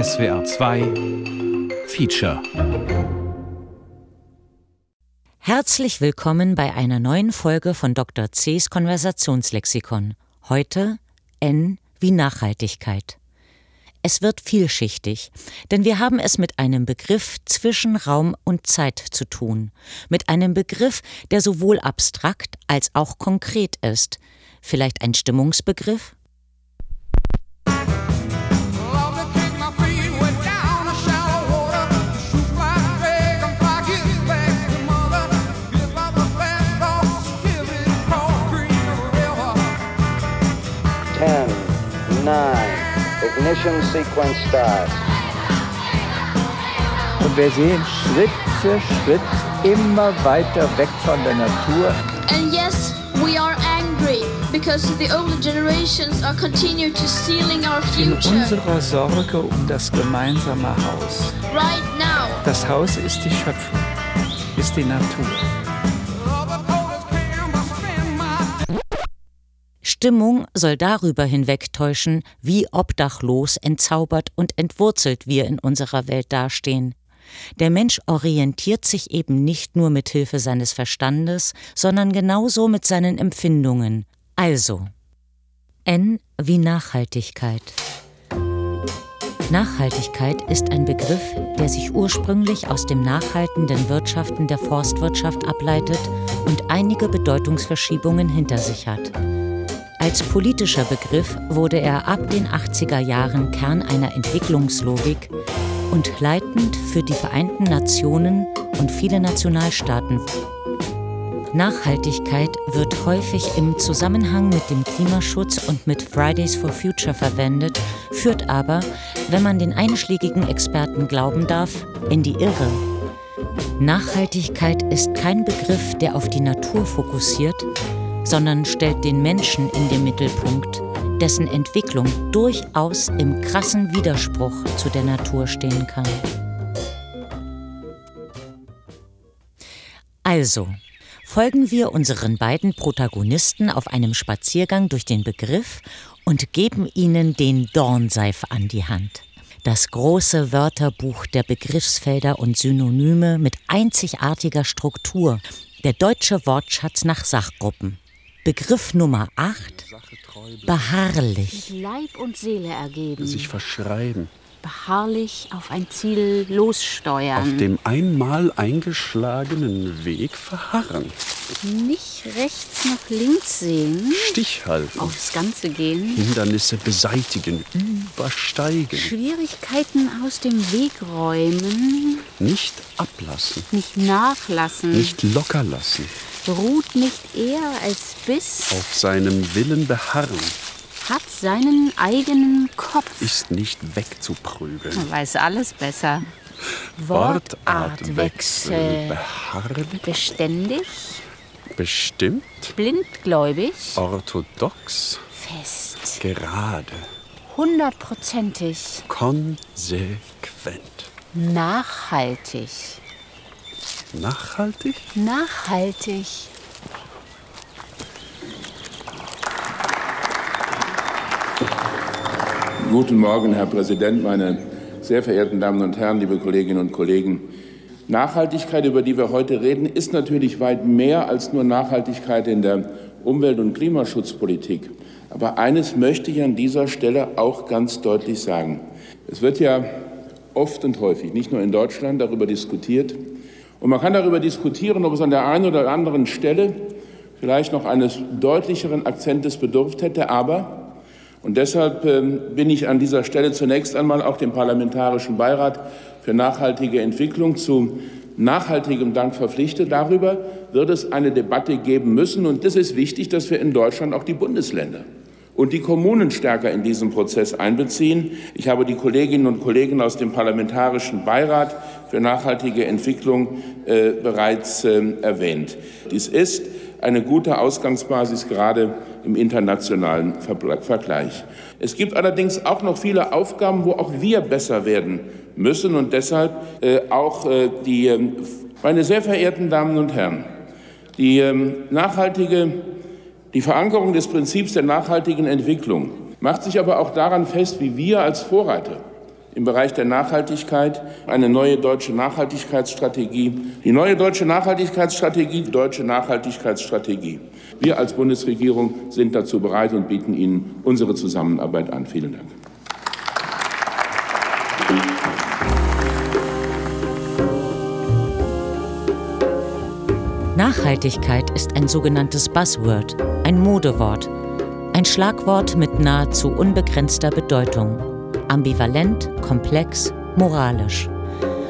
SWR 2 Feature Herzlich willkommen bei einer neuen Folge von Dr. C's Konversationslexikon. Heute N wie Nachhaltigkeit. Es wird vielschichtig, denn wir haben es mit einem Begriff zwischen Raum und Zeit zu tun, mit einem Begriff, der sowohl abstrakt als auch konkret ist. Vielleicht ein Stimmungsbegriff? Ignition sequence start. Und wir sehen Schritt für Schritt immer weiter weg von der Natur. And yes, we are angry because the older generations are continuing to stealing our In future. unserer Sorge um das gemeinsame Haus. Right now. Das Haus ist die Schöpfung, ist die Natur. Stimmung soll darüber hinwegtäuschen, wie obdachlos, entzaubert und entwurzelt wir in unserer Welt dastehen. Der Mensch orientiert sich eben nicht nur mit Hilfe seines Verstandes, sondern genauso mit seinen Empfindungen. Also N wie Nachhaltigkeit. Nachhaltigkeit ist ein Begriff, der sich ursprünglich aus dem nachhaltenden Wirtschaften der Forstwirtschaft ableitet und einige Bedeutungsverschiebungen hinter sich hat. Als politischer Begriff wurde er ab den 80er Jahren Kern einer Entwicklungslogik und leitend für die Vereinten Nationen und viele Nationalstaaten. Nachhaltigkeit wird häufig im Zusammenhang mit dem Klimaschutz und mit Fridays for Future verwendet, führt aber, wenn man den einschlägigen Experten glauben darf, in die Irre. Nachhaltigkeit ist kein Begriff, der auf die Natur fokussiert, sondern stellt den Menschen in den Mittelpunkt, dessen Entwicklung durchaus im krassen Widerspruch zu der Natur stehen kann. Also, folgen wir unseren beiden Protagonisten auf einem Spaziergang durch den Begriff und geben ihnen den Dornseif an die Hand. Das große Wörterbuch der Begriffsfelder und Synonyme mit einzigartiger Struktur, der deutsche Wortschatz nach Sachgruppen. Begriff Nummer 8 beharrlich. Leib und Seele ergeben. sich verschreiben, beharrlich auf ein Ziel lossteuern. auf dem einmal eingeschlagenen Weg verharren, Nicht rechts nach links sehen. Stich halten, Aufs Ganze gehen. Hindernisse beseitigen, übersteigen, Schwierigkeiten aus dem Weg räumen. nicht ablassen, Nicht nachlassen. nicht locker lassen, Ruht nicht eher als bis. auf seinem Willen beharren, Hat seinen eigenen Kopf. ist nicht wegzuprügeln. weiß alles besser. Wortartwechsel, beharrlich, Beständig. bestimmt, Blindgläubig. orthodox, Fest. gerade, Hundertprozentig. konsequent, Nachhaltig. Nachhaltig, Nachhaltig. Guten Morgen, Herr Präsident, meine sehr verehrten Damen und Herren, liebe Kolleginnen und Kollegen. Nachhaltigkeit, über die wir heute reden, ist natürlich weit mehr als nur Nachhaltigkeit in der Umwelt- und Klimaschutzpolitik. Aber eines möchte ich an dieser Stelle auch ganz deutlich sagen. Es wird ja oft und häufig, nicht nur in Deutschland, darüber diskutiert. Und man kann darüber diskutieren, ob es an der einen oder anderen Stelle vielleicht noch eines deutlicheren Akzentes bedurft hätte. Aber und deshalb ähm, bin ich an dieser Stelle zunächst einmal auch dem Parlamentarischen Beirat für nachhaltige Entwicklung zu nachhaltigem Dank verpflichtet. Darüber wird es eine Debatte geben müssen. Und es ist wichtig, dass wir in Deutschland auch die Bundesländer und die Kommunen stärker in diesen Prozess einbeziehen. Ich habe die Kolleginnen und Kollegen aus dem Parlamentarischen Beirat für nachhaltige Entwicklung äh, bereits äh, erwähnt. Dies ist eine gute Ausgangsbasis gerade im internationalen Vergleich. Es gibt allerdings auch noch viele Aufgaben, wo auch wir besser werden müssen und deshalb äh, auch äh, die, äh, meine sehr verehrten Damen und Herren, die ähm, nachhaltige, die Verankerung des Prinzips der nachhaltigen Entwicklung macht sich aber auch daran fest, wie wir als Vorreiter im Bereich der Nachhaltigkeit eine neue deutsche Nachhaltigkeitsstrategie. Die neue deutsche Nachhaltigkeitsstrategie, die deutsche Nachhaltigkeitsstrategie. Wir als Bundesregierung sind dazu bereit und bieten Ihnen unsere Zusammenarbeit an. Vielen Dank. Nachhaltigkeit ist ein sogenanntes Buzzword, ein Modewort, ein Schlagwort mit nahezu unbegrenzter Bedeutung. Ambivalent, komplex, moralisch.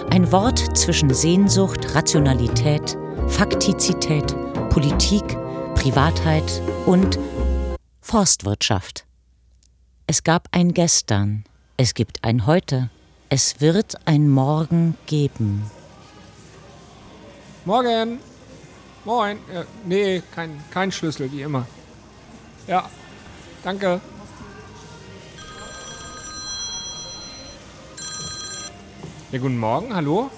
Ein Wort zwischen Sehnsucht, Rationalität, Faktizität, Politik, Privatheit und Forstwirtschaft. Es gab ein Gestern, es gibt ein Heute, es wird ein Morgen geben. Morgen! Moin! Äh, nee, kein, kein Schlüssel, wie immer. Ja, danke. Ja, guten Morgen, hallo?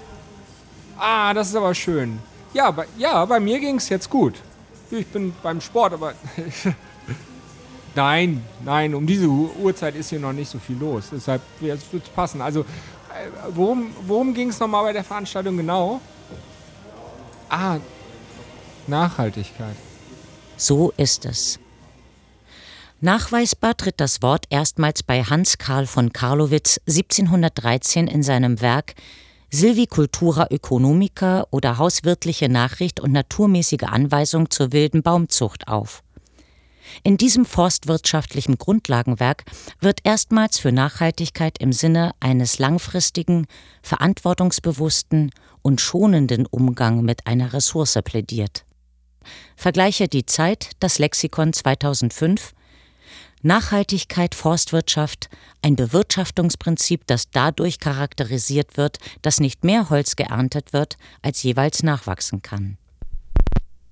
Ah, das ist aber schön. Ja, bei, ja, bei mir ging es jetzt gut. Ich bin beim Sport, aber. nein, nein, um diese Uhrzeit ist hier noch nicht so viel los. Deshalb wird es passen. Also, äh, worum, worum ging es nochmal bei der Veranstaltung genau? Ah, Nachhaltigkeit. So ist es. Nachweisbar tritt das Wort erstmals bei Hans Karl von Karlowitz 1713 in seinem Werk Silvicultura Ökonomica oder Hauswirtliche Nachricht und naturmäßige Anweisung zur wilden Baumzucht auf. In diesem forstwirtschaftlichen Grundlagenwerk wird erstmals für Nachhaltigkeit im Sinne eines langfristigen, verantwortungsbewussten und schonenden Umgang mit einer Ressource plädiert. Vergleiche die Zeit, das Lexikon 2005 Nachhaltigkeit Forstwirtschaft, ein Bewirtschaftungsprinzip, das dadurch charakterisiert wird, dass nicht mehr Holz geerntet wird, als jeweils nachwachsen kann.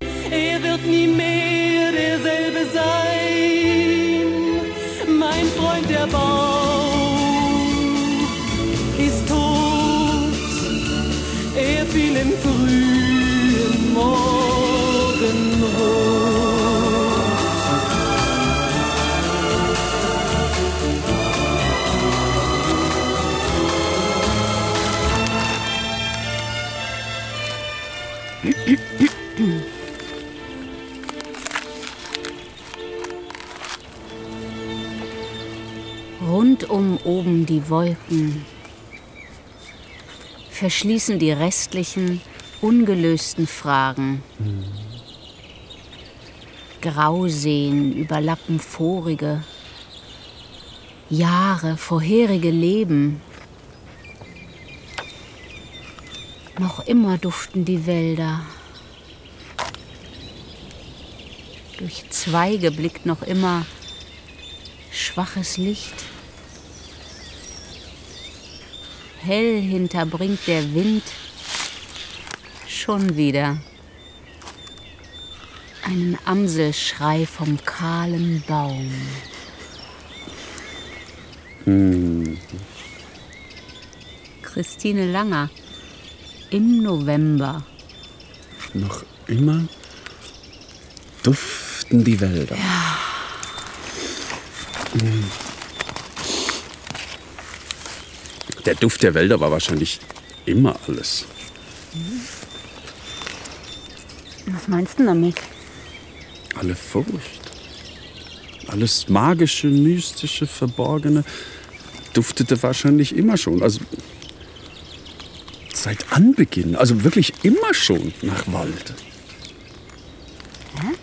Er wird nie mehr derselbe sein, mein Freund der Baum Rundum oben die Wolken verschließen die restlichen ungelösten Fragen. Grauseen überlappen vorige, Jahre, vorherige Leben. Noch immer duften die Wälder. Durch Zweige blickt noch immer schwaches Licht. Hell hinterbringt der Wind schon wieder einen Amselschrei vom kahlen Baum. Hm. Christine Langer im November. Noch immer duften die Wälder. Ja. Hm. Der Duft der Wälder war wahrscheinlich immer alles. Was meinst du damit? Alle Furcht. Alles magische, mystische, verborgene duftete wahrscheinlich immer schon. Also seit Anbeginn, also wirklich immer schon nach Wald. Hä?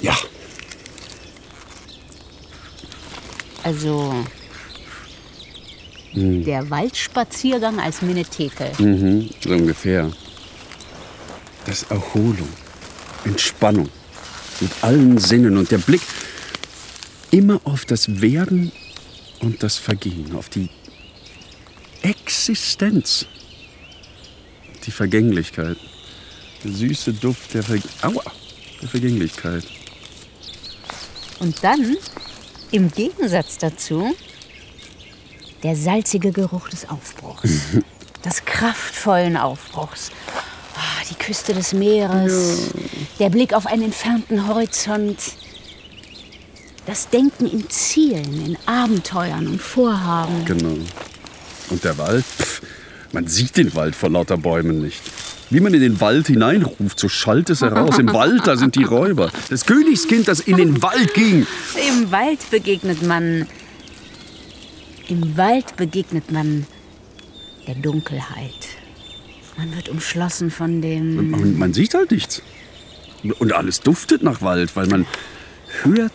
Ja. Also Hm. der Waldspaziergang als Minnethekel. Mhm, so ungefähr. Das ist Erholung, Entspannung mit allen Sinnen und der Blick immer auf das Werden und das Vergehen, auf die Existenz, die Vergänglichkeit, der süße Duft der, Ver Aua, der Vergänglichkeit. Und dann, im Gegensatz dazu, der salzige Geruch des Aufbruchs. des kraftvollen Aufbruchs. Ah, die Küste des Meeres, der Blick auf einen entfernten Horizont. Das Denken in Zielen, in Abenteuern und Vorhaben. Genau. Und der Wald? Pff, man sieht den Wald vor lauter Bäumen nicht. Wie man in den Wald hineinruft, so schallt es heraus. Im Wald, da sind die Räuber. Das Königskind, das in den Wald ging. Im Wald begegnet man. Im Wald begegnet man der Dunkelheit. Man wird umschlossen von dem. Und man sieht halt nichts. Und alles duftet nach Wald, weil man hört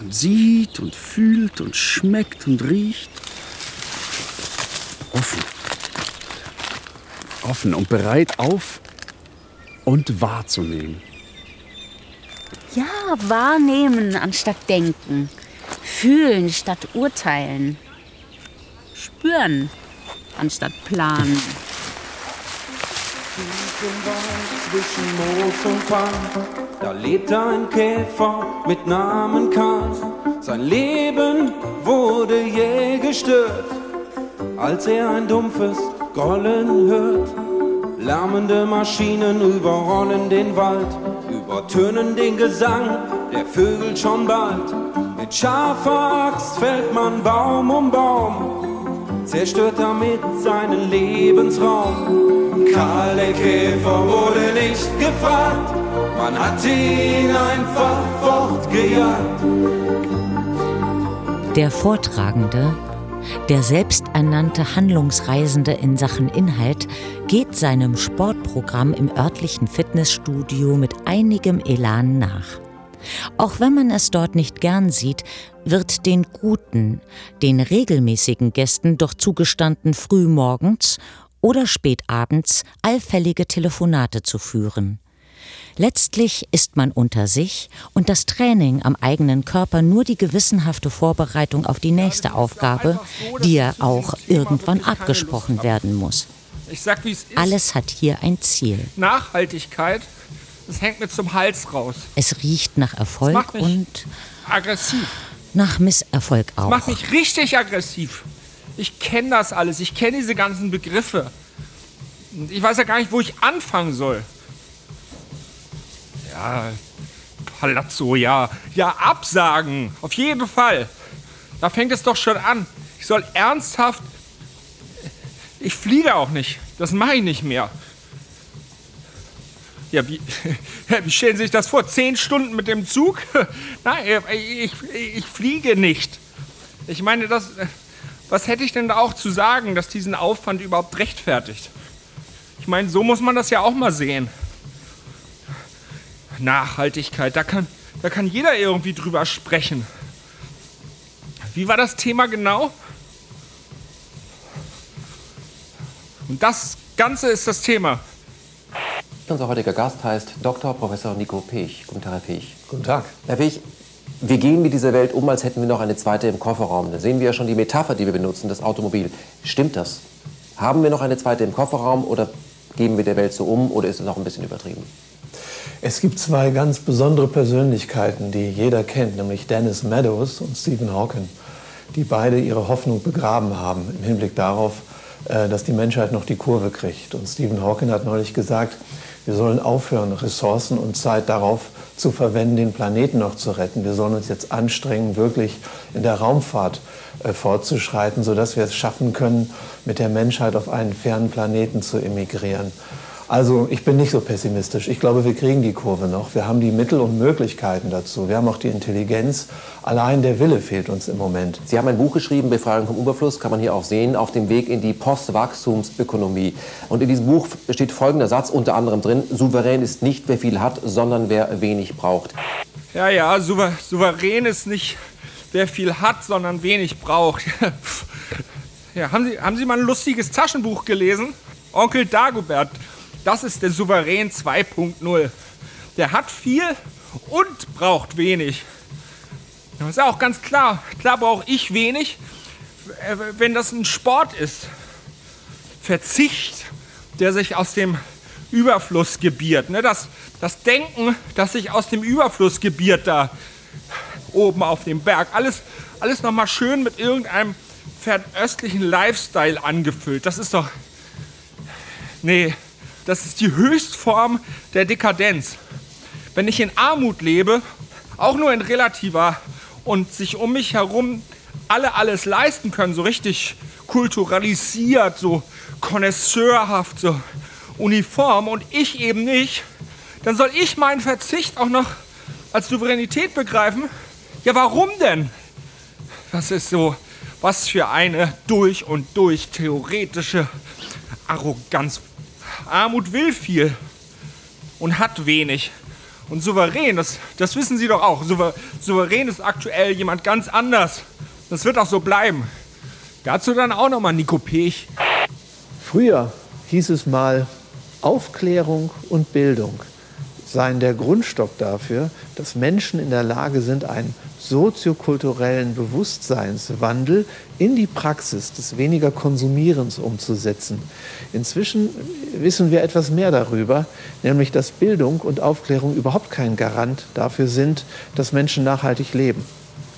und sieht und fühlt und schmeckt und riecht. Offen. Offen und bereit auf und wahrzunehmen. Ja, wahrnehmen anstatt denken. Fühlen statt urteilen. Spüren anstatt planen. Zwischen Moos und Farn, da lebt ein Käfer mit Namen Karl. Sein Leben wurde je gestört, als er ein dumpfes Grollen hört. Lärmende Maschinen überrollen den Wald, übertönen den Gesang der Vögel schon bald. Mit scharfer Axt fällt man Baum um Baum, zerstört damit seinen Lebensraum. Karl der Käfer wurde nicht gefragt, man hat ihn einfach fortgejagt. Der Vortragende, der selbsternannte Handlungsreisende in Sachen Inhalt, geht seinem Sportprogramm im örtlichen Fitnessstudio mit einigem Elan nach. Auch wenn man es dort nicht gern sieht, wird den guten, den regelmäßigen Gästen doch zugestanden, frühmorgens oder spätabends allfällige Telefonate zu führen. Letztlich ist man unter sich und das Training am eigenen Körper nur die gewissenhafte Vorbereitung auf die nächste Aufgabe, die ja auch irgendwann abgesprochen werden muss. Sag. Alles hat hier ein Ziel. Nachhaltigkeit, das hängt mir zum Hals raus. Es riecht nach Das Erfolg und aggressiv. nach Misserfolg Das auch. macht mich richtig aggressiv. Ich kenne das alles. Ich kenne diese ganzen Begriffe. Ich weiß ja gar nicht, wo ich anfangen soll. Ja, Palazzo, ja. Ja, absagen. Auf jeden Fall. Da fängt es doch schon an. Ich soll ernsthaft. Ich fliege auch nicht. Das mache ich nicht mehr. Ja, wie, wie stellen Sie sich das vor? Zehn Stunden mit dem Zug? Nein, ich, ich fliege nicht. Ich meine, das, was hätte ich denn da auch zu sagen, dass diesen Aufwand überhaupt rechtfertigt? Ich meine, so muss man das ja auch mal sehen. Nachhaltigkeit, da kann, da kann jeder irgendwie drüber sprechen. Wie war das Thema genau? Und das Ganze ist das Thema. Unser heutiger Gast heißt Dr. Professor Nico Pech. Guten Tag, Herr Pech. Guten Tag. Herr Pech, wir gehen mit dieser Welt um, als hätten wir noch eine zweite im Kofferraum. Da sehen wir ja schon die Metapher, die wir benutzen, das Automobil. Stimmt das? Haben wir noch eine zweite im Kofferraum oder gehen wir der Welt so um oder ist es noch ein bisschen übertrieben? Es gibt zwei ganz besondere Persönlichkeiten, die jeder kennt, nämlich Dennis Meadows und Stephen Hawking, die beide ihre Hoffnung begraben haben im Hinblick darauf, äh, dass die Menschheit noch die Kurve kriegt. Und Stephen Hawking hat neulich gesagt, wir sollen aufhören, Ressourcen und Zeit darauf zu verwenden, den Planeten noch zu retten. Wir sollen uns jetzt anstrengen, wirklich in der Raumfahrt äh, fortzuschreiten, sodass wir es schaffen können, mit der Menschheit auf einen fernen Planeten zu emigrieren. Also ich bin nicht so pessimistisch. Ich glaube, wir kriegen die Kurve noch. Wir haben die Mittel und Möglichkeiten dazu. Wir haben auch die Intelligenz. Allein der Wille fehlt uns im Moment. Sie haben ein Buch geschrieben, Befreiung vom Überfluss, kann man hier auch sehen, auf dem Weg in die Postwachstumsökonomie. Und in diesem Buch steht folgender Satz unter anderem drin, souverän ist nicht, wer viel hat, sondern wer wenig braucht. Ja, ja, souver souverän ist nicht, wer viel hat, sondern wenig braucht. ja, haben Sie, haben Sie mal ein lustiges Taschenbuch gelesen? Onkel Dagobert, das ist der Souverän 2.0. Der hat viel und braucht wenig. Das ist auch ganz klar. Klar brauche ich wenig, äh, wenn das ein Sport ist. Verzicht, der sich aus dem Überfluss gebiert. Ne? Das, das Denken, das sich aus dem Überfluss gebiert da oben auf dem Berg. Alles, alles nochmal schön mit irgendeinem fernöstlichen Lifestyle angefüllt. Das ist doch... Nee, das ist die Höchstform der Dekadenz. Wenn ich in Armut lebe, auch nur in relativer und sich um mich herum alle alles leisten können, so richtig kulturalisiert, so konnoisseurhaft, so uniform und ich eben nicht, dann soll ich meinen Verzicht auch noch als Souveränität begreifen? Ja, warum denn? Was ist so, was für eine durch und durch theoretische Arroganz. Armut will viel und hat wenig. Und souverän, das, das wissen Sie doch auch, souverän ist aktuell jemand ganz anders. Das wird auch so bleiben. Dazu dann auch nochmal Nico Pech. Früher hieß es mal, Aufklärung und Bildung seien der Grundstock dafür, dass Menschen in der Lage sind, einen soziokulturellen Bewusstseinswandel in die Praxis des weniger Konsumierens umzusetzen. Inzwischen wissen wir etwas mehr darüber, nämlich dass Bildung und Aufklärung überhaupt kein Garant dafür sind, dass Menschen nachhaltig leben.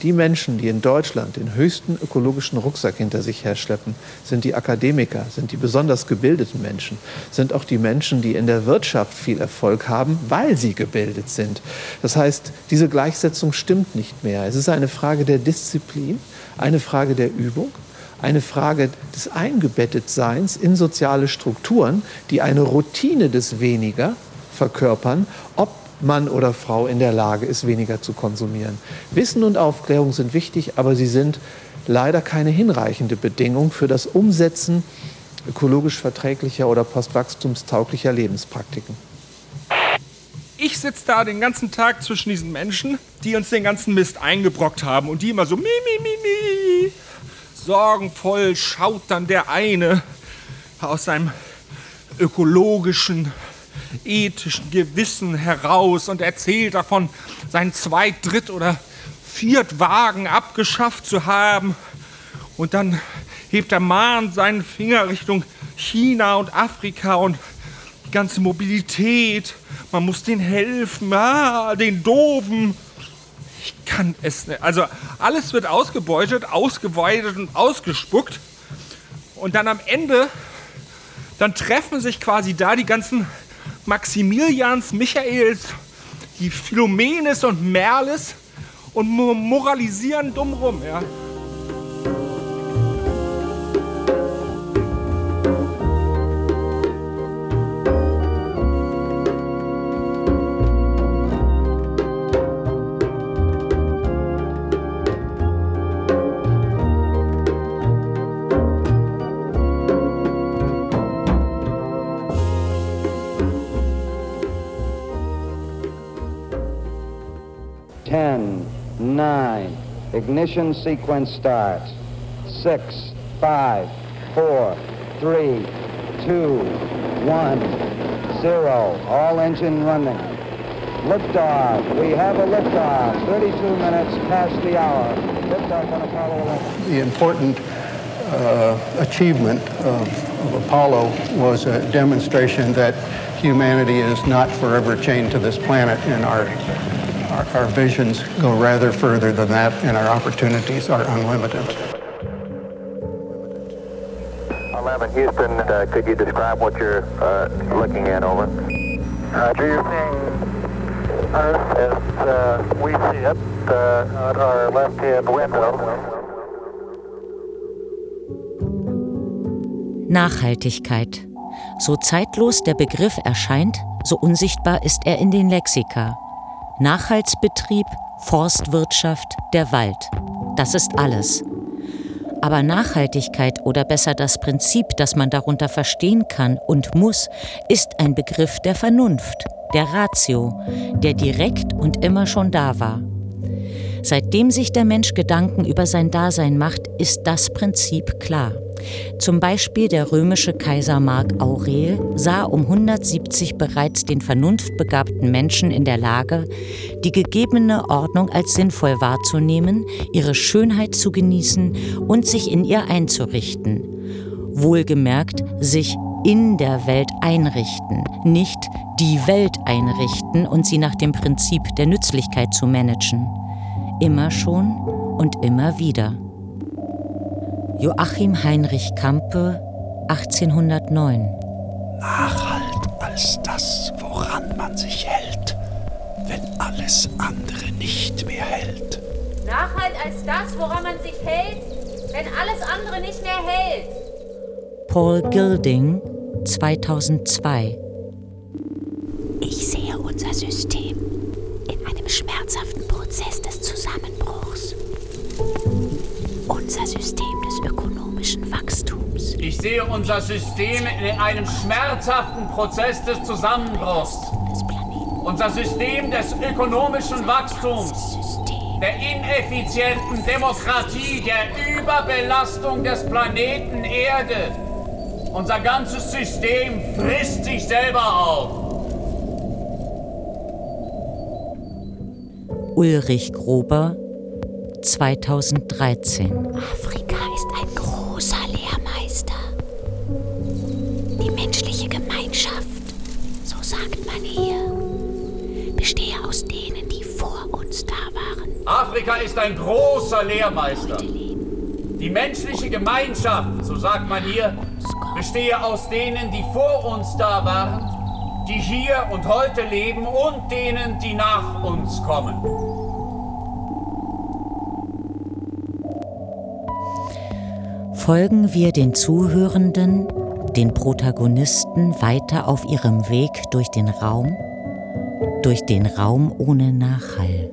Die Menschen, die in Deutschland den höchsten ökologischen Rucksack hinter sich herschleppen, sind die Akademiker, sind die besonders gebildeten Menschen, sind auch die Menschen, die in der Wirtschaft viel Erfolg haben, weil sie gebildet sind. Das heißt, diese Gleichsetzung stimmt nicht mehr. Es ist eine Frage der Disziplin, eine Frage der Übung, eine Frage des Eingebettetseins in soziale Strukturen, die eine Routine des Weniger verkörpern, ob Mann oder Frau in der Lage ist, weniger zu konsumieren. Wissen und Aufklärung sind wichtig, aber sie sind leider keine hinreichende Bedingung für das Umsetzen ökologisch verträglicher oder postwachstumstauglicher Lebenspraktiken. Ich sitze da den ganzen Tag zwischen diesen Menschen, die uns den ganzen Mist eingebrockt haben und die immer so mi, mi, mi, mi. Sorgenvoll schaut dann der eine aus seinem ökologischen ethischen Gewissen heraus und erzählt davon, seinen Zweit-, Dritt- oder Viertwagen abgeschafft zu haben. Und dann hebt der Mann seinen Finger Richtung China und Afrika und die ganze Mobilität. Man muss denen helfen, ah, den Doofen. Ich kann es nicht. Also alles wird ausgebeutet, ausgeweitet und ausgespuckt. Und dann am Ende, dann treffen sich quasi da die ganzen Maximilians, Michaels, die Philomenes und Merles und moralisieren dumm rum. Ja. Ignition sequence starts. 6, 5, 4, 3, 2, 1, 0. All engine running. Liftoff. We have a liftoff. 32 minutes past the hour. Liftoff on Apollo 11. The important uh, achievement of, of Apollo was a demonstration that humanity is not forever chained to this planet and our our, our visions go rather further than that, and our opportunities are unlimited. 11 Houston, uh, could you describe what you're uh, looking at over? Roger, you're seeing Earth as uh, we see it uh, at our left-hand window. Nachhaltigkeit. So zeitlos der Begriff erscheint, so unsichtbar ist er in den Lexika. Nachhaltsbetrieb, Forstwirtschaft, der Wald. Das ist alles. Aber Nachhaltigkeit oder besser das Prinzip, das man darunter verstehen kann und muss, ist ein Begriff der Vernunft, der Ratio, der direkt und immer schon da war. Seitdem sich der Mensch Gedanken über sein Dasein macht, ist das Prinzip klar. Zum Beispiel der römische Kaiser Mark Aurel sah um 170 bereits den vernunftbegabten Menschen in der Lage, die gegebene Ordnung als sinnvoll wahrzunehmen, ihre Schönheit zu genießen und sich in ihr einzurichten. Wohlgemerkt, sich in der Welt einrichten, nicht die Welt einrichten und sie nach dem Prinzip der Nützlichkeit zu managen. Immer schon und immer wieder. Joachim Heinrich Campe, 1809. Nachhalt als das, woran man sich hält, wenn alles andere nicht mehr hält. Nachhalt als das, woran man sich hält, wenn alles andere nicht mehr hält. Paul Gilding, 2002. Ich sehe unser System in einem schmerzhaften Prozess des Zusammenbruchs. Unser System des ökonomischen Wachstums. Ich sehe unser System in einem schmerzhaften Prozess des Zusammenbruchs. Unser System des ökonomischen Wachstums, der ineffizienten Demokratie, der Überbelastung des Planeten Erde. Unser ganzes System frisst sich selber auf. Ulrich Grober, 2013. Afrika ist ein großer Lehrmeister. Die menschliche Gemeinschaft, so sagt man hier, bestehe aus denen, die vor uns da waren. Afrika ist ein großer Lehrmeister. Die menschliche Gemeinschaft, so sagt man hier, bestehe aus denen, die vor uns da waren, die hier und heute leben und denen, die nach uns kommen. Folgen wir den Zuhörenden, den Protagonisten weiter auf ihrem Weg durch den Raum, durch den Raum ohne Nachhall.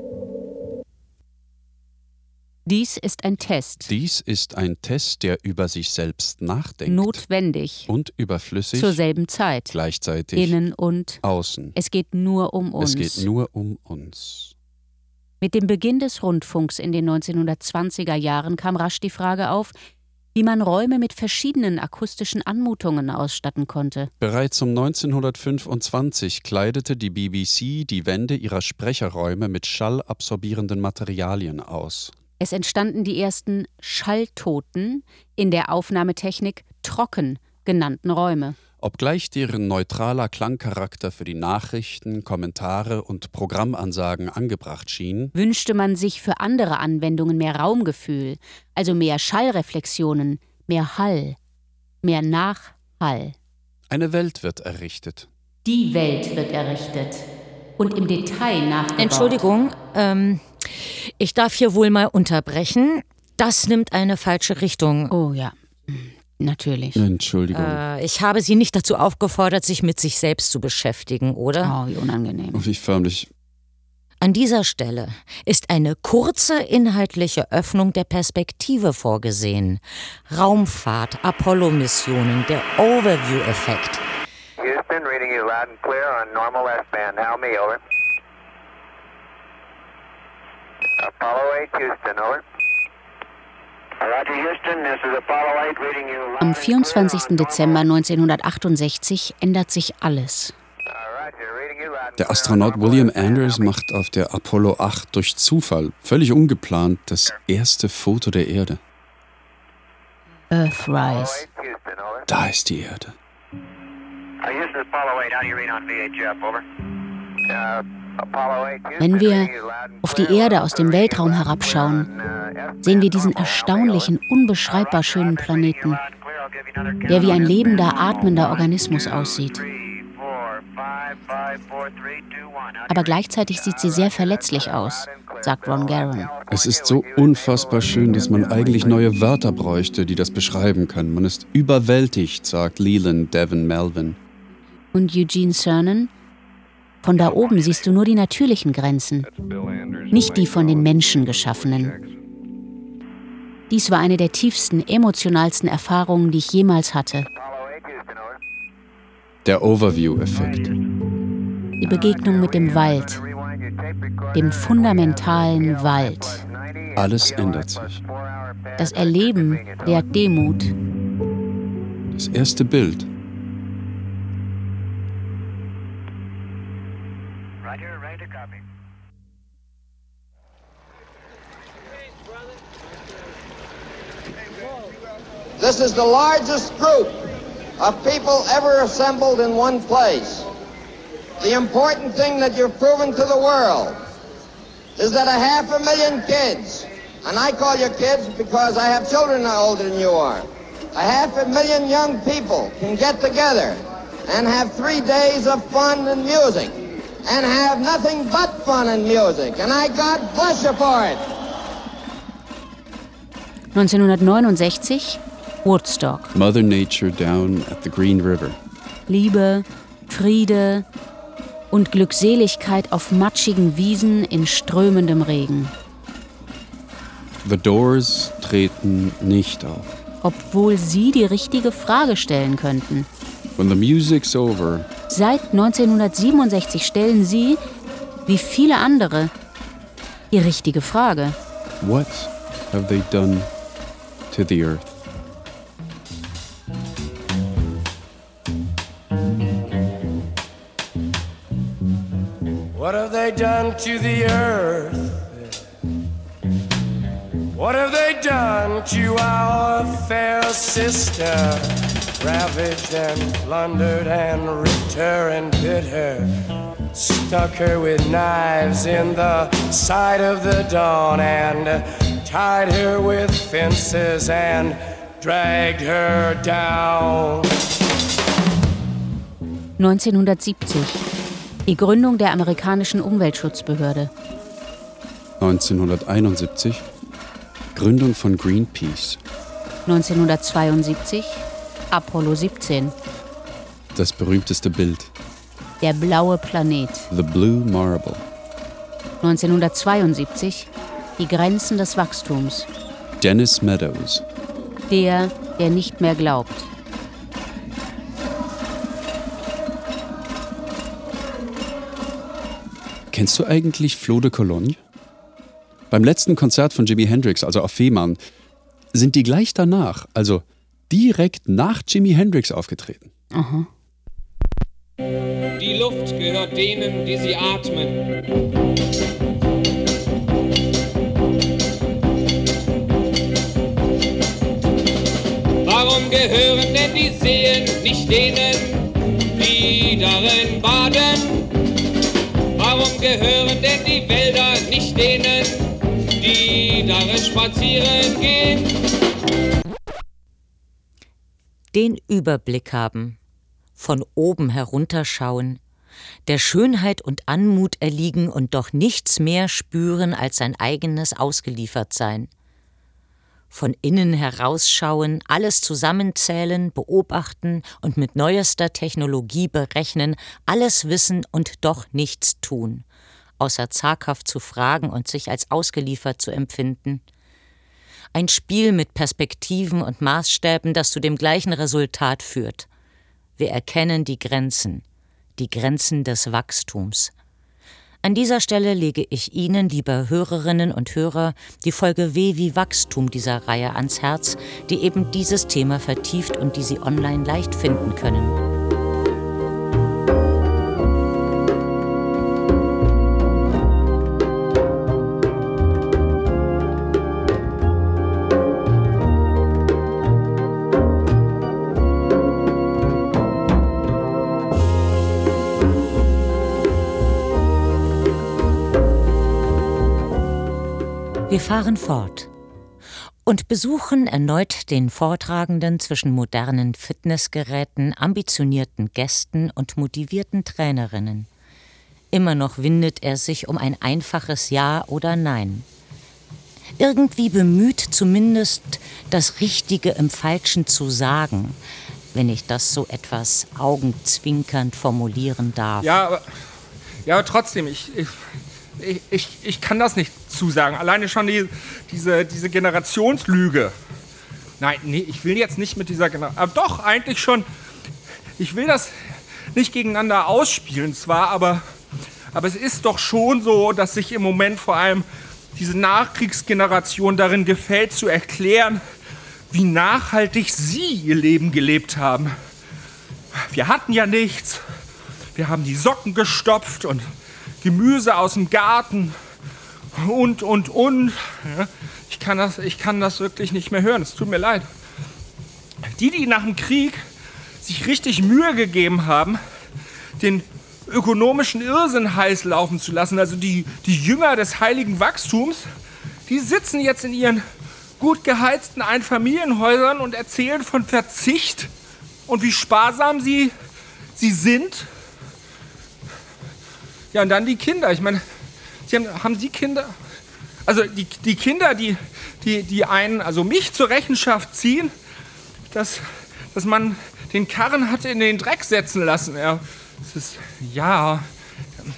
Dies ist ein Test. Dies ist ein Test, der über sich selbst nachdenkt. Notwendig. Und überflüssig. Zur selben Zeit. Gleichzeitig. Innen und außen. Es geht nur um uns. Es geht nur um uns. Mit dem Beginn des Rundfunks in den 1920er Jahren kam rasch die Frage auf, wie man Räume mit verschiedenen akustischen Anmutungen ausstatten konnte. Bereits um 1925 kleidete die BBC die Wände ihrer Sprecherräume mit schallabsorbierenden Materialien aus. Es entstanden die ersten Schalltoten in der Aufnahmetechnik trocken genannten Räume. Obgleich deren neutraler Klangcharakter für die Nachrichten, Kommentare und Programmansagen angebracht schien, wünschte man sich für andere Anwendungen mehr Raumgefühl, also mehr Schallreflexionen, mehr Hall, mehr Nachhall. Eine Welt wird errichtet. Die Welt wird errichtet und im Detail nachgebaut. Entschuldigung, ähm, ich darf hier wohl mal unterbrechen. Das nimmt eine falsche Richtung. Oh ja. Natürlich. Entschuldigung. Äh, ich habe Sie nicht dazu aufgefordert, sich mit sich selbst zu beschäftigen, oder? Oh, wie unangenehm. Wie förmlich. An dieser Stelle ist eine kurze inhaltliche Öffnung der Perspektive vorgesehen. Raumfahrt, Apollo-Missionen, der Overview-Effekt. Houston, reading you loud and clear on normal S-band. How me, over. Apollo 8, Houston, over. Roger, Houston, this is Apollo 8, reading you loud Am 24. Dezember 1968 ändert sich alles. Der Astronaut William Anders macht auf der Apollo 8 durch Zufall, völlig ungeplant, das erste Foto der Erde. Earthrise. Da ist die Erde. Uh, Houston, Apollo 8, how do you read on VHF, over? Apollo 8, Houston, Wenn wir auf die Erde aus dem Weltraum herabschauen, sehen wir diesen erstaunlichen, unbeschreibbar schönen Planeten, der wie ein lebender, atmender Organismus aussieht. Aber gleichzeitig sieht sie sehr verletzlich aus, sagt Ron Garan. Es ist so unfassbar schön, dass man eigentlich neue Wörter bräuchte, die das beschreiben können. Man ist überwältigt, sagt Leland Devon Melvin. Und Eugene Cernan? Von da oben siehst du nur die natürlichen Grenzen, nicht die von den Menschen geschaffenen. Dies war eine der tiefsten, emotionalsten Erfahrungen, die ich jemals hatte. Der Overview-Effekt. Die Begegnung mit dem Wald, dem fundamentalen Wald. Alles ändert sich. Das Erleben der Demut. Das erste Bild. This is the largest group of people ever assembled in one place. The important thing that you've proven to the world is that a half a million kids, and I call you kids because I have children older than you are, a half a million young people can get together and have three days of fun and music and have nothing but fun and music. And I God bless you for it. 1969 Woodstock. Mother Nature down at the Green River. Liebe, Friede und Glückseligkeit auf matschigen Wiesen in strömendem Regen. The Doors treten nicht auf. Obwohl sie die richtige Frage stellen könnten. When the music's over, Seit 1967 stellen sie, wie viele andere, die richtige Frage. what have they done to the earth? What have they done to the earth? What have they done to our fair sister? Ravaged and plundered and ripped her and bit her. Stuck her with knives in the side of the dawn and tied her with fences and dragged her down. 1970. Die Gründung der amerikanischen Umweltschutzbehörde. 1971 Gründung von Greenpeace. 1972 Apollo 17. Das berühmteste Bild. Der blaue Planet. The Blue Marble. 1972 Die Grenzen des Wachstums. Dennis Meadows. Der, der nicht mehr glaubt. Kennst du eigentlich Flo de Cologne? Beim letzten Konzert von Jimi Hendrix, also auf Fehmarn, sind die gleich danach, also direkt nach Jimi Hendrix aufgetreten. Aha. Die Luft gehört denen, die sie atmen. Warum gehören denn die Seen nicht denen, die darin baden? Gehören denn die Wälder nicht denen, die darin spazieren gehen? Den Überblick haben, von oben herunterschauen, der Schönheit und Anmut erliegen und doch nichts mehr spüren als sein eigenes Ausgeliefertsein. Von innen herausschauen, alles zusammenzählen, beobachten und mit neuester Technologie berechnen, alles wissen und doch nichts tun, außer zaghaft zu fragen und sich als ausgeliefert zu empfinden. Ein Spiel mit Perspektiven und Maßstäben, das zu dem gleichen Resultat führt. Wir erkennen die Grenzen, die Grenzen des Wachstums. An dieser Stelle lege ich Ihnen, liebe Hörerinnen und Hörer, die Folge W wie Wachstum dieser Reihe ans Herz, die eben dieses Thema vertieft und die Sie online leicht finden können. Fahren fort und besuchen erneut den Vortragenden zwischen modernen Fitnessgeräten, ambitionierten Gästen und motivierten Trainerinnen. Immer noch windet er sich um ein einfaches Ja oder Nein. Irgendwie bemüht zumindest das Richtige im Falschen zu sagen, wenn ich das so etwas augenzwinkernd formulieren darf. Ja, aber, ja, aber trotzdem, ich, ich, ich, ich, ich kann das nicht zusagen. Alleine schon die, diese, diese Generationslüge. Nein, nee, ich will jetzt nicht mit dieser Generation. Aber doch, eigentlich schon. Ich will das nicht gegeneinander ausspielen, zwar, aber, aber es ist doch schon so, dass sich im Moment vor allem diese Nachkriegsgeneration darin gefällt, zu erklären, wie nachhaltig sie ihr Leben gelebt haben. Wir hatten ja nichts. Wir haben die Socken gestopft und Gemüse aus dem Garten und, und, und. Ich, kann das, ich kann das wirklich nicht mehr hören. Es tut mir leid. Die, die nach dem Krieg sich richtig Mühe gegeben haben, den ökonomischen Irrsinn heiß laufen zu lassen, also die, die Jünger des heiligen Wachstums, die sitzen jetzt in ihren gut geheizten Einfamilienhäusern und erzählen von Verzicht und wie sparsam sie, sie sind. Ja, und dann die Kinder. Ich meine, sie haben, haben Sie Kinder? Also die, die Kinder, die, die, die einen, also mich zur Rechenschaft ziehen, dass, dass man den Karren hatte in den Dreck setzen lassen. Ja, das ist, ja,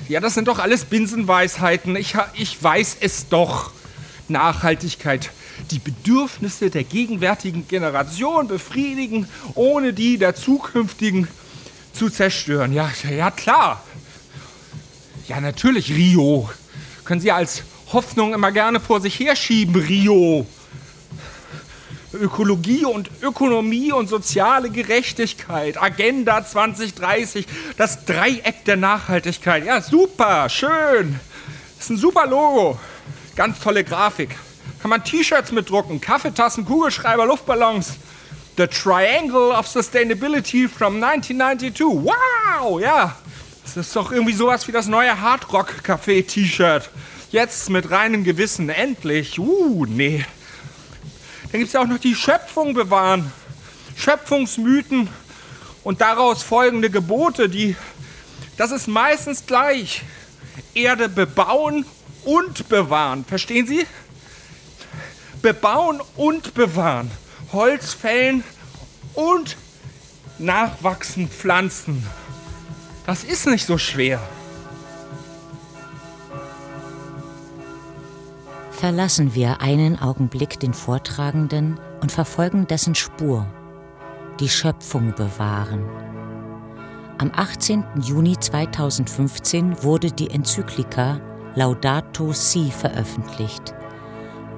ja, das sind doch alles Binsenweisheiten. Ich, ich weiß es doch. Nachhaltigkeit. Die Bedürfnisse der gegenwärtigen Generation befriedigen, ohne die der zukünftigen zu zerstören. Ja, ja, klar. Ja, natürlich, Rio. Können Sie als Hoffnung immer gerne vor sich herschieben, Rio. Ökologie und Ökonomie und soziale Gerechtigkeit, Agenda 2030, das Dreieck der Nachhaltigkeit. Ja, super, schön. Ist ein super Logo. Ganz tolle Grafik. Kann man T-Shirts mitdrucken, Kaffeetassen, Kugelschreiber, Luftballons. The Triangle of Sustainability from 1992. Wow, ja. Das ist doch irgendwie sowas wie das neue Hardrock-Café-T-Shirt. Jetzt mit reinem Gewissen, endlich. Uh, nee. Dann gibt es ja auch noch die Schöpfung bewahren. Schöpfungsmythen und daraus folgende Gebote, die, das ist meistens gleich. Erde bebauen und bewahren. Verstehen Sie? Bebauen und bewahren. Holz fällen und nachwachsen pflanzen. Das ist nicht so schwer. Verlassen wir einen Augenblick den Vortragenden und verfolgen dessen Spur. Die Schöpfung bewahren. Am 18. Juni 2015 wurde die Enzyklika Laudato Si veröffentlicht.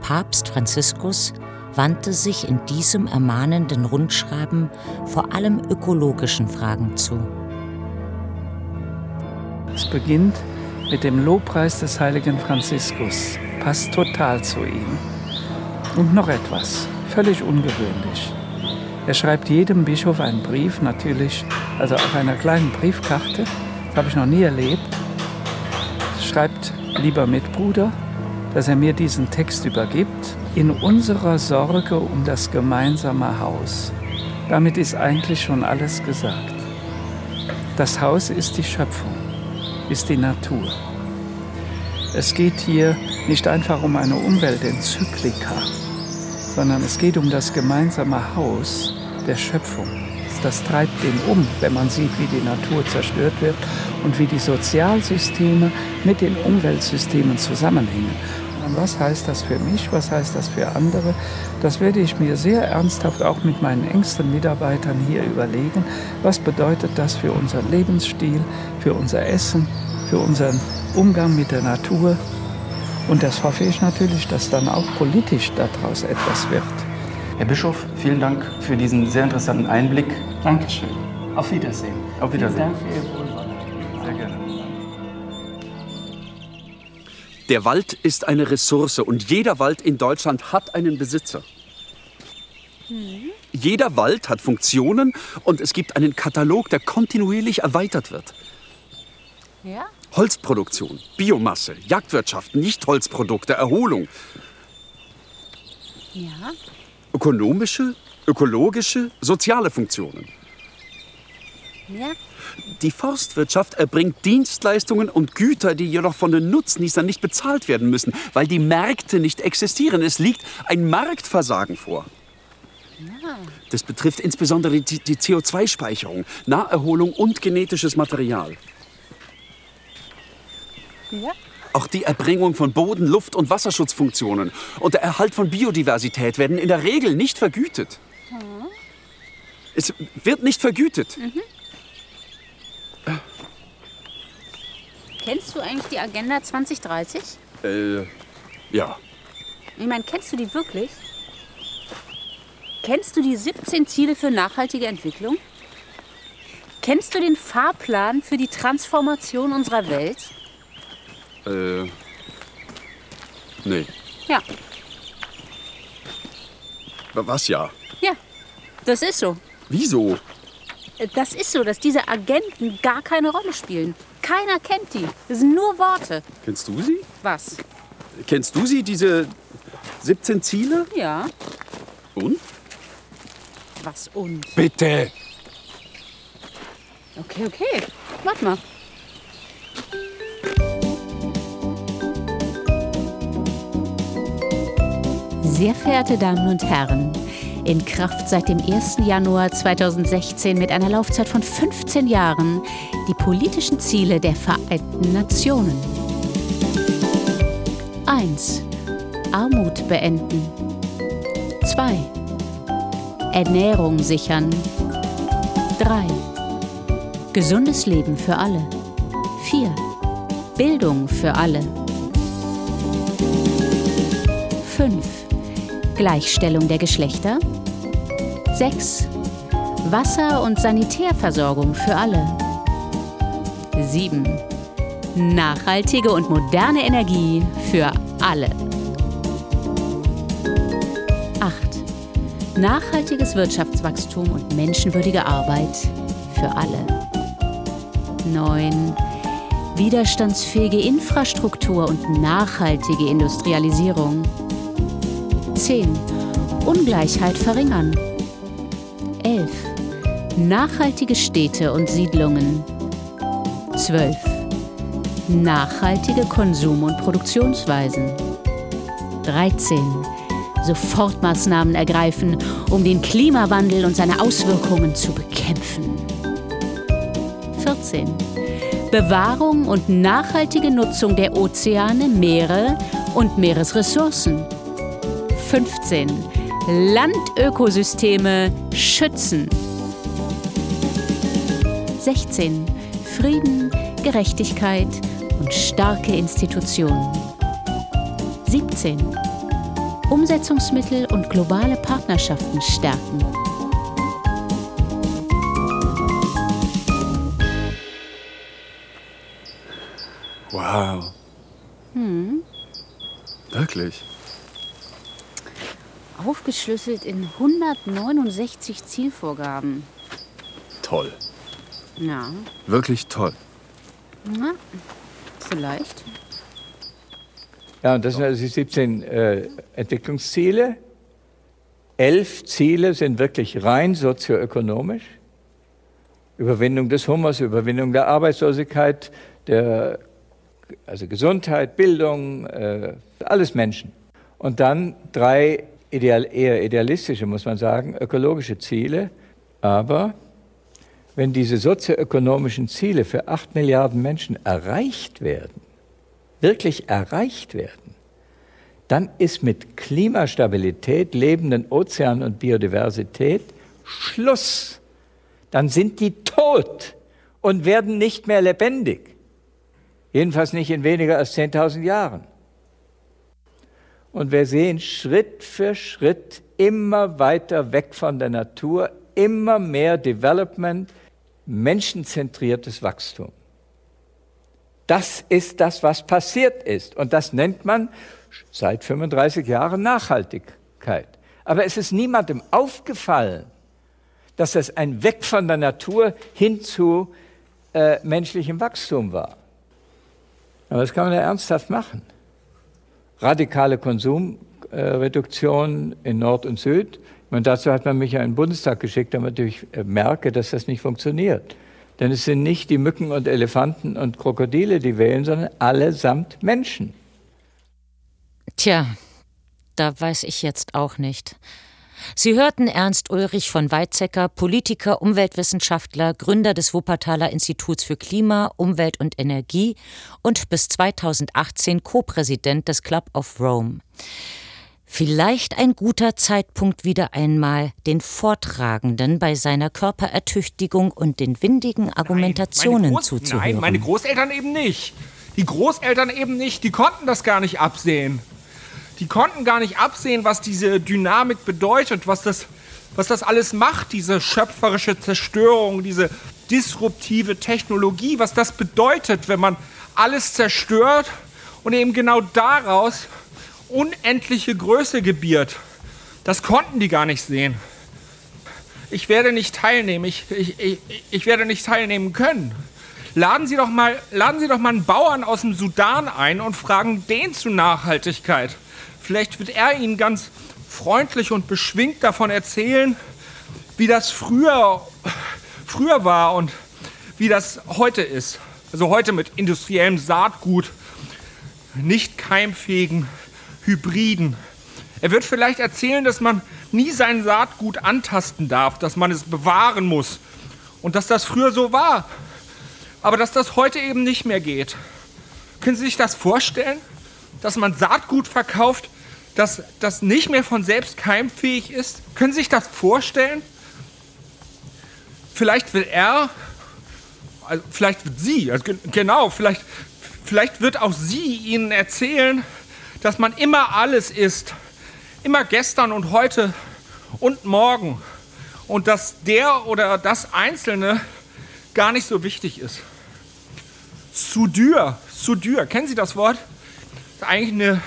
Papst Franziskus wandte sich in diesem ermahnenden Rundschreiben vor allem ökologischen Fragen zu. Es beginnt mit dem Lobpreis des heiligen Franziskus. Passt total zu ihm. Und noch etwas, völlig ungewöhnlich. Er schreibt jedem Bischof einen Brief, natürlich, also auf einer kleinen Briefkarte. Das habe ich noch nie erlebt. Schreibt, lieber Mitbruder, dass er mir diesen Text übergibt, in unserer Sorge um das gemeinsame Haus. Damit ist eigentlich schon alles gesagt. Das Haus ist die Schöpfung, ist die Natur. Es geht hier nicht einfach um eine Umweltenzyklika, sondern es geht um das gemeinsame Haus der Schöpfung. Das treibt ihn um, wenn man sieht, wie die Natur zerstört wird und wie die Sozialsysteme mit den Umweltsystemen zusammenhängen. Und was heißt das für mich? Was heißt das für andere? Das werde ich mir sehr ernsthaft auch mit meinen engsten Mitarbeitern hier überlegen. Was bedeutet das für unseren Lebensstil, für unser Essen, für unseren Umgang mit der Natur? Und das hoffe ich natürlich, dass dann auch politisch daraus etwas wird. Herr Bischof, vielen Dank für diesen sehr interessanten Einblick. Dankeschön. Auf Wiedersehen. Auf Wiedersehen. Vielen Dank für Ihr Der Wald ist eine Ressource und jeder Wald in Deutschland hat einen Besitzer. Jeder Wald hat Funktionen und es gibt einen Katalog, der kontinuierlich erweitert wird. Ja? Holzproduktion, Biomasse, Jagdwirtschaft, Nichtholzprodukte, Erholung, Ja? ökonomische, ökologische, soziale Funktionen. Ja? Die Forstwirtschaft erbringt Dienstleistungen und Güter, die jedoch von den Nutznießern nicht bezahlt werden müssen, weil die Märkte nicht existieren. Es liegt ein Marktversagen vor. Das betrifft insbesondere die, die CO2-Speicherung, Naherholung und genetisches Material. Ja? Auch die Erbringung von Boden-, Luft- und Wasserschutzfunktionen und der Erhalt von Biodiversität werden in der Regel nicht vergütet. Es wird nicht vergütet. Mhm. Kennst du eigentlich die Agenda 2030? Äh, ja. Ich meine, kennst du die wirklich? Kennst du die 17 Ziele für nachhaltige Entwicklung? Kennst du den Fahrplan für die Transformation unserer Welt? Äh. Nee. Ja, Was ja? ja, das ist so. Wieso? Das ist so, dass diese Agenten gar keine Rolle spielen. Keiner kennt die. Das sind nur Worte. Kennst du sie? Was? Kennst du sie, diese 17 Ziele? Ja. Und? Was und? Bitte! Okay, okay. Warte mal. Sehr verehrte Damen und Herren, in Kraft seit dem 1. Januar 2016 mit einer Laufzeit von 15 Jahren die politischen Ziele der Vereinten Nationen. 1. Armut beenden. 2. Ernährung sichern. 3. Gesundes Leben für alle. 4. Bildung für alle. 5. Gleichstellung der Geschlechter. 6. Wasser- und Sanitärversorgung für alle. 7. Nachhaltige und moderne Energie für alle. 8. Nachhaltiges Wirtschaftswachstum und menschenwürdige Arbeit für alle. 9. Widerstandsfähige Infrastruktur und nachhaltige Industrialisierung. 10. Ungleichheit verringern. 11. Nachhaltige Städte und Siedlungen. 12. Nachhaltige Konsum- und Produktionsweisen. 13. Sofortmaßnahmen ergreifen, um den Klimawandel und seine Auswirkungen zu bekämpfen. 14. Bewahrung und nachhaltige Nutzung der Ozeane, Meere und Meeresressourcen. 15. Landökosysteme schützen. 16. Frieden, Gerechtigkeit und starke Institutionen. 17. Umsetzungsmittel und globale Partnerschaften stärken. Wow. Hm. Wirklich. Aufgeschlüsselt in 169 Zielvorgaben. Toll. Ja, Wirklich toll. na, vielleicht. Ja, und das sind also die 17 äh, Entwicklungsziele. Elf Ziele sind wirklich rein sozioökonomisch. Überwindung des Hungers, Überwindung der Arbeitslosigkeit, der, also Gesundheit, Bildung, äh, alles Menschen. Und dann drei ideal, eher idealistische, muss man sagen, ökologische Ziele. Aber wenn diese sozioökonomischen Ziele für acht Milliarden Menschen erreicht werden, wirklich erreicht werden, dann ist mit Klimastabilität, lebenden Ozeanen und Biodiversität Schluss. Dann sind die tot und werden nicht mehr lebendig. Jedenfalls nicht in weniger als 10.000 Jahren. Und wir sehen Schritt für Schritt immer weiter weg von der Natur, immer mehr Development, menschenzentriertes Wachstum. Das ist das, was passiert ist. Und das nennt man seit 35 Jahren Nachhaltigkeit. Aber es ist niemandem aufgefallen, dass das ein Weg von der Natur hin zu äh, menschlichem Wachstum war. Aber das kann man ja ernsthaft machen. Radikale Konsumreduktion in Nord und Süd. Und dazu hat man mich ja in den Bundestag geschickt, damit ich äh, merke, dass das nicht funktioniert. Denn es sind nicht die Mücken und Elefanten und Krokodile, die wählen, sondern allesamt Menschen. Tja, da weiß ich jetzt auch nicht. Sie hörten Ernst Ulrich von Weizsäcker, Politiker, Umweltwissenschaftler, Gründer des Wuppertaler Instituts für Klima, Umwelt und Energie und bis 2018 Co-Präsident des Club of Rome. Vielleicht ein guter Zeitpunkt, wieder einmal den Vortragenden bei seiner Körperertüchtigung und den windigen Argumentationen Groß- zuzuhören. Nein, meine Großeltern eben nicht. Die Großeltern eben nicht, die konnten das gar nicht absehen. Die konnten gar nicht absehen, was diese Dynamik bedeutet, was das, was das alles macht, diese schöpferische Zerstörung, diese disruptive Technologie, was das bedeutet, wenn man alles zerstört und eben genau daraus unendliche Größe gebiert. Das konnten die gar nicht sehen. Ich werde nicht teilnehmen, ich, ich, ich, ich werde nicht teilnehmen können. Laden Sie, doch mal, laden Sie doch mal einen Bauern aus dem Sudan ein und fragen den zu Nachhaltigkeit. Vielleicht wird er Ihnen ganz freundlich und beschwingt davon erzählen, wie das früher, früher war und wie das heute ist. Also heute mit industriellem Saatgut, nicht keimfähigen Hybriden, Er wird vielleicht erzählen, dass man nie sein Saatgut antasten darf, dass man es bewahren muss und dass das früher so war, aber dass das heute eben nicht mehr geht. Können Sie sich das vorstellen, dass man Saatgut verkauft, das, das nicht mehr von selbst keimfähig ist? Können Sie sich das vorstellen? Vielleicht will er, also vielleicht wird sie, also genau, vielleicht, vielleicht wird auch sie Ihnen erzählen, dass man immer alles ist, immer gestern und heute und morgen und dass der oder das Einzelne gar nicht so wichtig ist. Soudure, Soudure, kennen Sie das Wort? Das ist eigentlich eine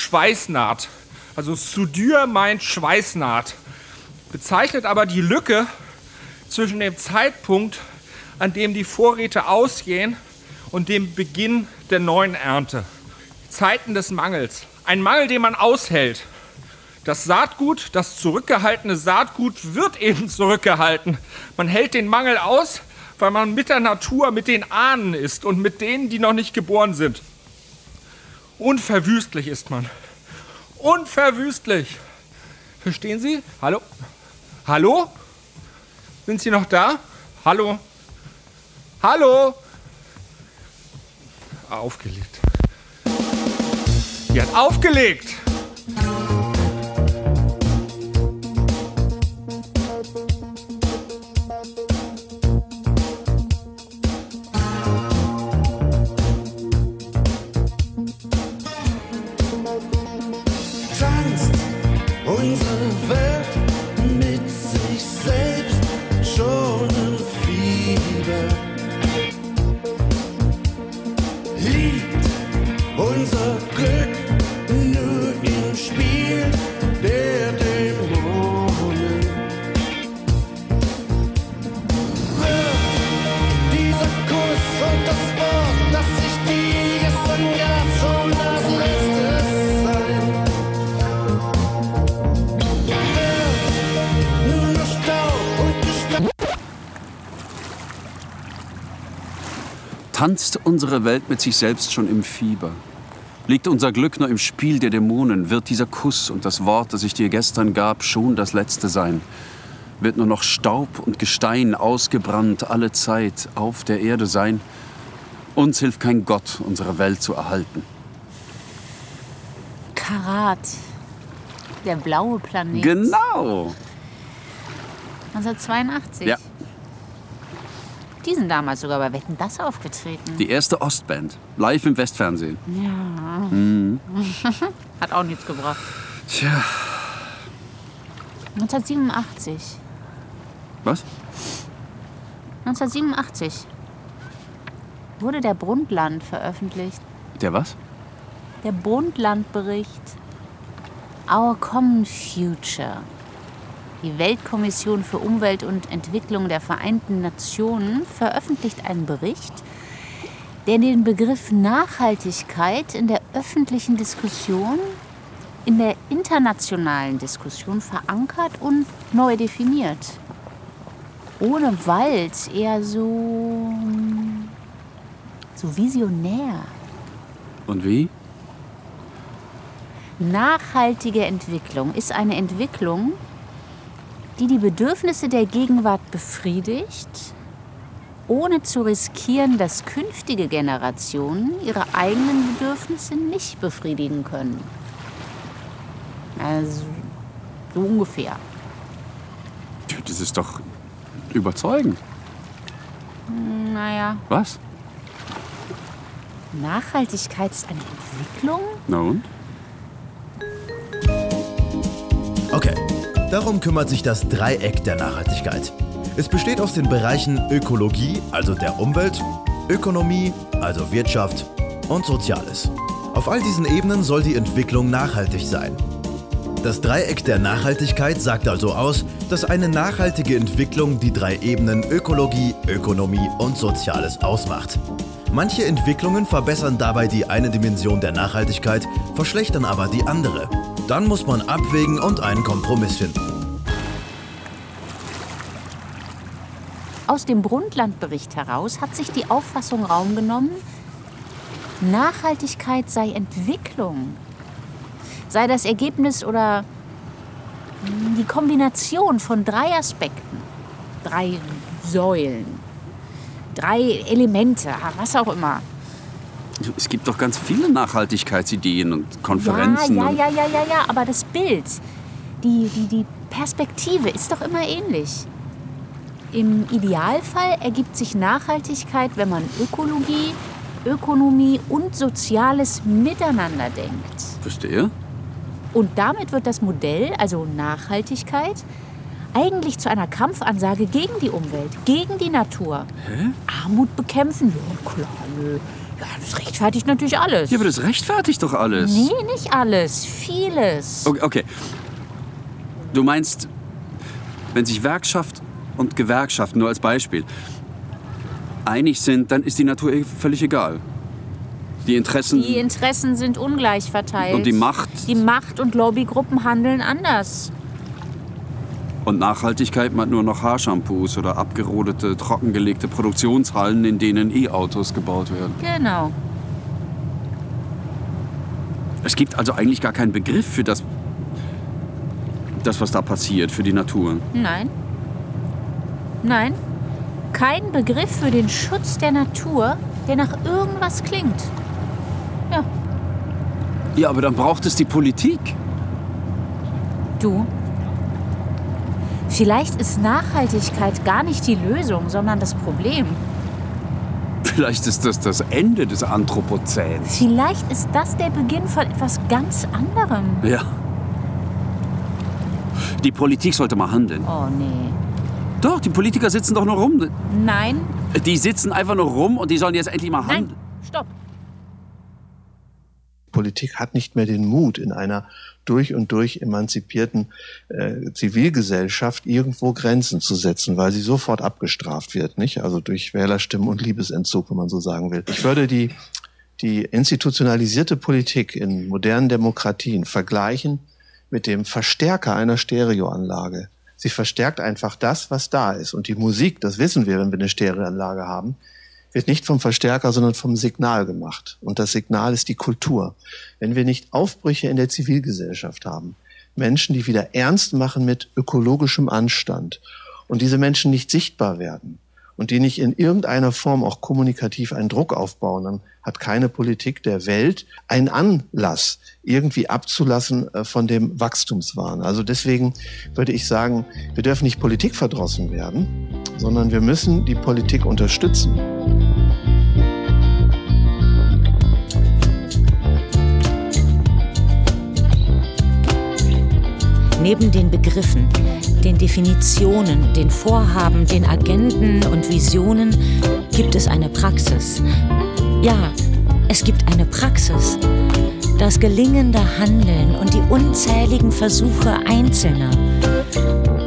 Schweißnaht. Also Soudure meint Schweißnaht, bezeichnet aber die Lücke zwischen dem Zeitpunkt, an dem die Vorräte ausgehen und dem Beginn der neuen Ernte. Zeiten des Mangels. Ein Mangel, den man aushält. Das Saatgut, das zurückgehaltene Saatgut wird eben zurückgehalten. Man hält den Mangel aus, weil man mit der Natur, mit den Ahnen ist und mit denen, die noch nicht geboren sind. Unverwüstlich ist man. Unverwüstlich. Verstehen Sie? Hallo? Hallo? Sind Sie noch da? Hallo? Hallo? Aufgelegt. Die hat aufgelegt. Tanzt unsere Welt mit sich selbst schon im Fieber? Liegt unser Glück nur im Spiel der Dämonen? Wird dieser Kuss und das Wort, das ich dir gestern gab, schon das letzte sein? Wird nur noch Staub und Gestein ausgebrannt alle Zeit auf der Erde sein? Uns hilft kein Gott, unsere Welt zu erhalten. Karat. Der blaue Planet. Genau! 1982. Ja, Die sind damals sogar bei Wetten das aufgetreten. die erste Ostband. Live im Westfernsehen. Ja. Mhm. Hat auch nichts gebracht. Tja, 1987. was? 1987 wurde der Brundtland veröffentlicht. Der was? Der Brundtland-Bericht. Our Common Future. Die Weltkommission für Umwelt und Entwicklung der Vereinten Nationen veröffentlicht einen Bericht, der den Begriff Nachhaltigkeit in der öffentlichen Diskussion, in der internationalen Diskussion verankert und neu definiert. Ohne Wald eher so. so visionär. Und wie? Nachhaltige Entwicklung ist eine Entwicklung, die die Bedürfnisse der Gegenwart befriedigt, ohne zu riskieren, dass künftige Generationen ihre eigenen Bedürfnisse nicht befriedigen können. Also so ungefähr. Das ist doch überzeugend. Naja, Was? Nachhaltigkeit ist eine Entwicklung? Na und? Darum kümmert sich das Dreieck der Nachhaltigkeit. Es besteht aus den Bereichen Ökologie, also der Umwelt, Ökonomie, also Wirtschaft und Soziales. Auf all diesen Ebenen soll die Entwicklung nachhaltig sein. Das Dreieck der Nachhaltigkeit sagt also aus, dass eine nachhaltige Entwicklung die drei Ebenen Ökologie, Ökonomie und Soziales ausmacht. Manche Entwicklungen verbessern dabei die eine Dimension der Nachhaltigkeit, verschlechtern aber die andere. Dann muss man abwägen und einen Kompromiss finden. Aus dem Brundtland-Bericht heraus hat sich die Auffassung Raum genommen, Nachhaltigkeit sei Entwicklung. sei das Ergebnis oder die Kombination von drei Aspekten, drei Säulen, drei Elemente, was auch immer. Es gibt doch ganz viele Nachhaltigkeitsideen und Konferenzen. Ja, ja, ja, ja, ja, ja, aber das Bild, die, die, die Perspektive ist doch immer ähnlich. Im Idealfall ergibt sich Nachhaltigkeit, wenn man Ökologie, Ökonomie und Soziales miteinander denkt. Verstehe. Und damit wird das Modell, also Nachhaltigkeit, eigentlich zu einer Kampfansage gegen die Umwelt, gegen die Natur. Hä? Armut bekämpfen? Ja, klar, nö. Ja, das rechtfertigt natürlich alles. Ja, aber das rechtfertigt doch alles. Nee, nicht alles. Vieles. Okay, okay. Du meinst, wenn sich Werkschaft und Gewerkschaft, nur als Beispiel, einig sind, dann ist die Natur eh völlig egal. Die Interessen Die Interessen sind ungleich verteilt. und die Macht Die Macht- und Lobbygruppen handeln anders. Und Nachhaltigkeit meint nur noch Haarshampoos oder abgerodete, trockengelegte Produktionshallen, in denen E-Autos gebaut werden. Genau. Es gibt also eigentlich gar keinen Begriff für das, das was da passiert, für die Natur. Nein. Nein. Kein Begriff für den Schutz der Natur, der nach irgendwas klingt. Ja, Ja, aber dann braucht es die Politik. du. Vielleicht ist Nachhaltigkeit gar nicht die Lösung, sondern das Problem. Vielleicht ist das das Ende des Anthropozäns. Vielleicht ist das der Beginn von etwas ganz anderem. Ja. Die Politik sollte mal handeln. Oh nee. Doch, die Politiker sitzen doch nur rum. Nein, Die sitzen einfach nur rum und die sollen jetzt endlich mal handeln. stopp. Politik hat nicht mehr den Mut, in einer durch und durch emanzipierten äh, Zivilgesellschaft irgendwo Grenzen zu setzen, weil sie sofort abgestraft wird, nicht? Also durch Wählerstimmen und Liebesentzug, wenn man so sagen will. Ich würde die, die institutionalisierte Politik in modernen Demokratien vergleichen mit dem Verstärker einer Stereoanlage. Sie verstärkt einfach das, was da ist. Und die Musik, das wissen wir, wenn wir eine Stereoanlage haben, wird nicht vom Verstärker, sondern vom Signal gemacht. Und das Signal ist die Kultur. Wenn wir nicht Aufbrüche in der Zivilgesellschaft haben, Menschen, die wieder ernst machen mit ökologischem Anstand und diese Menschen nicht sichtbar werden und die nicht in irgendeiner Form auch kommunikativ einen Druck aufbauen, dann hat keine Politik der Welt einen Anlass, irgendwie abzulassen äh, von dem Wachstumswahn. Also deswegen würde ich sagen, wir dürfen nicht politikverdrossen werden, sondern wir müssen die Politik unterstützen. Neben den Begriffen, den Definitionen, den Vorhaben, den Agenden und Visionen gibt es eine Praxis. Ja, es gibt eine Praxis. Das gelingende Handeln und die unzähligen Versuche Einzelner.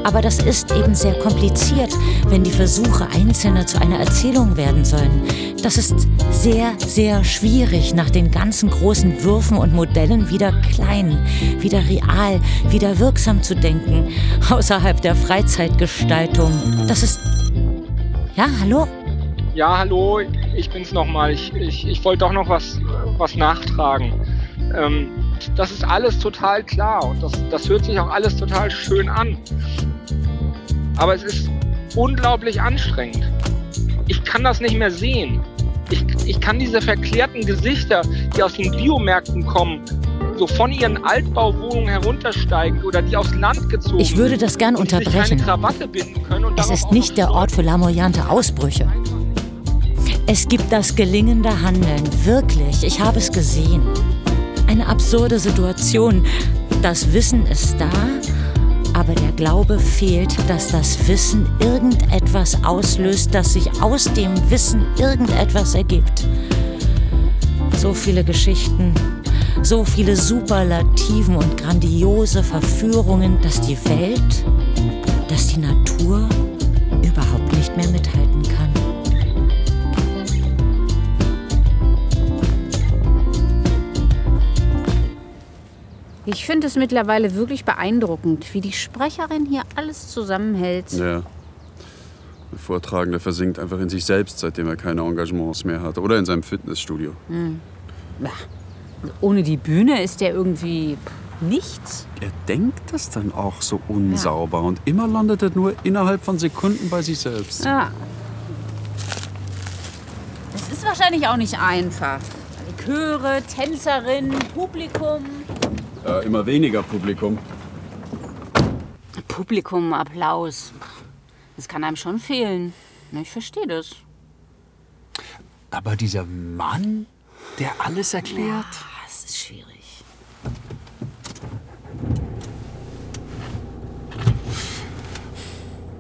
Aber das ist eben sehr kompliziert, wenn die Versuche Einzelner zu einer Erzählung werden sollen. Das ist sehr, sehr schwierig, nach den ganzen großen Würfen und Modellen wieder klein, wieder real, wieder wirksam zu denken, außerhalb der Freizeitgestaltung. Das ist. Ja, hallo? Ja, hallo, ich bin's nochmal. Ich, ich, ich wollte doch noch was, was nachtragen. Ähm, das ist alles total klar und das, das hört sich auch alles total schön an. Aber es ist unglaublich anstrengend. Ich kann das nicht mehr sehen. Ich, ich kann diese verklärten Gesichter, die aus den Biomärkten kommen, so von ihren Altbauwohnungen heruntersteigen oder die aufs Land gezogen Ich würde das gern unterbrechen. Es ist nicht der Ort für lamoyante Ausbrüche. Es gibt das gelingende Handeln, wirklich. Ich habe es gesehen. Eine absurde Situation. Das Wissen ist da, aber der Glaube fehlt, dass das Wissen irgendetwas auslöst, dass sich aus dem Wissen irgendetwas ergibt. So viele Geschichten, so viele Superlativen und grandiose Verführungen, dass die Welt, dass die Natur überhaupt nicht mehr mithalten Ich finde es mittlerweile wirklich beeindruckend, wie die Sprecherin hier alles zusammenhält. Ja. Der Vortragende versinkt einfach in sich selbst, seitdem er keine Engagements mehr hat. Oder in seinem Fitnessstudio. Hm. Ja. Ohne die Bühne ist der irgendwie Nichts? Er denkt das dann auch so unsauber und immer landet er nur innerhalb von Sekunden bei sich selbst. Ja. Es ist wahrscheinlich auch nicht einfach. Chöre, Tänzerinnen, Publikum. Ja, immer weniger Publikum. Publikum, Applaus. Das kann einem schon fehlen. Ich verstehe das. Aber dieser Mann, der alles erklärt. Ja, das ist schwierig.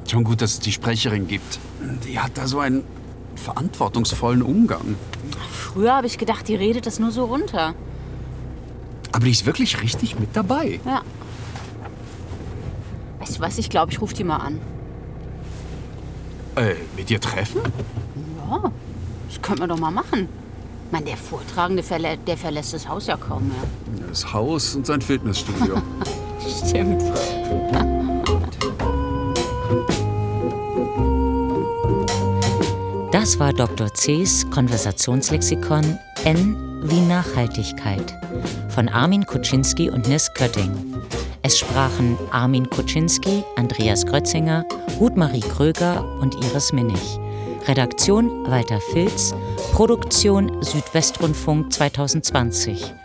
Schon gut, dass es die Sprecherin gibt. Die hat da so einen verantwortungsvollen Umgang. Früher habe ich gedacht, die redet das nur so runter. Aber die ist wirklich richtig mit dabei. Ja. Weißt du was? Ich glaube, ich rufe die mal an. Äh, mit ihr treffen? Ja, das können wir doch mal machen. Meine, der Vortragende, verlä der verlässt das Haus ja kaum mehr. Das Haus und sein Fitnessstudio. Stimmt. Das war Dr. C.'s Konversationslexikon N wie Nachhaltigkeit von Armin Kuczynski und Nis Kötting. Es sprachen Armin Kuczynski, Andreas Grötzinger, Ruth-Marie Kröger und Iris Minnig. Redaktion Walter Filz, Produktion Südwestrundfunk 2020.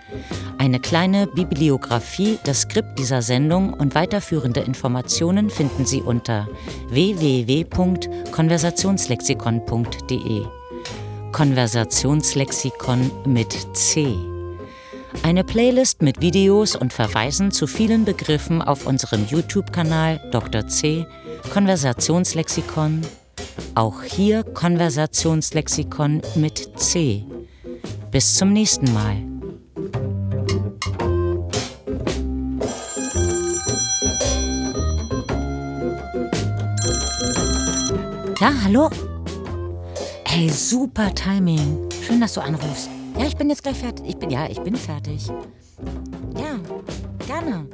Eine kleine Bibliografie, das Skript dieser Sendung und weiterführende Informationen finden Sie unter www.konversationslexikon.de. Konversationslexikon mit C. Eine Playlist mit Videos und Verweisen zu vielen Begriffen auf unserem YouTube-Kanal Dr. C. Konversationslexikon. Auch hier Konversationslexikon mit C. Bis zum nächsten Mal. Ja, hallo? Hey, super Timing. Schön, dass du anrufst. Ja, ich bin jetzt gleich fertig. Ich bin, ja, ich bin fertig. Ja, gerne.